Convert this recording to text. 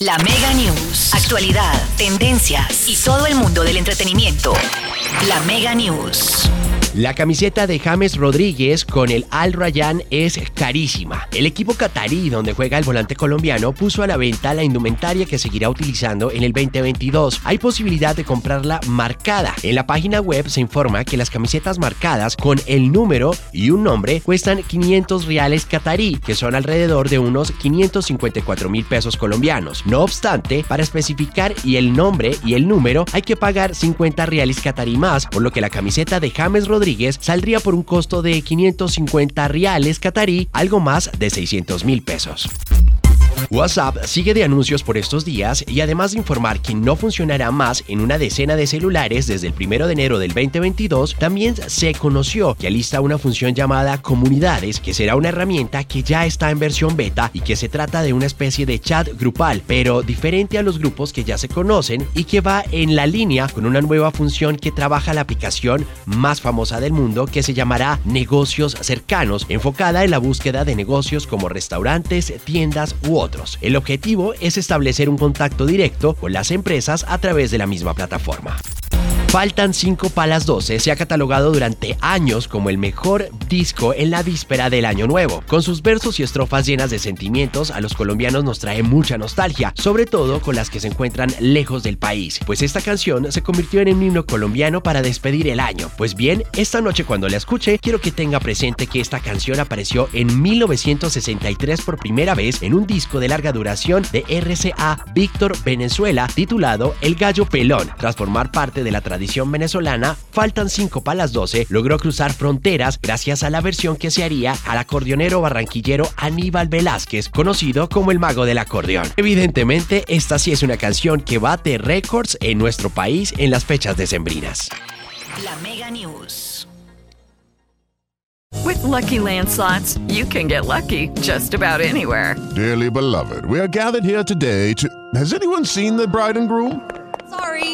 La Mega News. Actualidad, tendencias y todo el mundo del entretenimiento. La Mega News. La camiseta de James Rodríguez con el Al Rayyan es carísima. El equipo catarí donde juega el volante colombiano puso a la venta la indumentaria que seguirá utilizando en el 2022. Hay posibilidad de comprarla marcada. En la página web se informa que las camisetas marcadas con el número y un nombre cuestan 500 reales catarí, que son alrededor de unos 554 mil pesos colombianos. No obstante, para especificar y el nombre y el número hay que pagar 50 reales catarí más, por lo que la camiseta de James Rodríguez saldría por un costo de 550 reales catarí, algo más de 600 mil pesos. WhatsApp sigue de anuncios por estos días y además de informar que no funcionará más en una decena de celulares desde el 1 de enero del 2022, también se conoció que alista una función llamada Comunidades, que será una herramienta que ya está en versión beta y que se trata de una especie de chat grupal, pero diferente a los grupos que ya se conocen y que va en la línea con una nueva función que trabaja la aplicación más famosa del mundo que se llamará Negocios Cercanos, enfocada en la búsqueda de negocios como restaurantes, tiendas u El objetivo es establecer un contacto directo con las empresas a través de la misma plataforma. Faltan 5 palas 12 se ha catalogado durante años como el mejor disco en la víspera del año nuevo. Con sus versos y estrofas llenas de sentimientos, a los colombianos nos trae mucha nostalgia, sobre todo con las que se encuentran lejos del país, pues esta canción se convirtió en un himno colombiano para despedir el año. Pues bien, esta noche cuando la escuche, quiero que tenga presente que esta canción apareció en 1963 por primera vez en un disco de larga duración de RCA Víctor Venezuela titulado El Gallo Pelón, tras formar parte de la tradición venezolana, faltan 5 para las 12, logró cruzar fronteras gracias a la versión que se haría al acordeonero barranquillero Aníbal Velázquez, conocido como el mago del acordeón. Evidentemente, esta sí es una canción que bate récords en nuestro país en las fechas decembrinas. La Mega News. With lucky landslots, you can get lucky just about anywhere. Dearly beloved, we are gathered here today to. Has anyone seen the bride and groom? Sorry,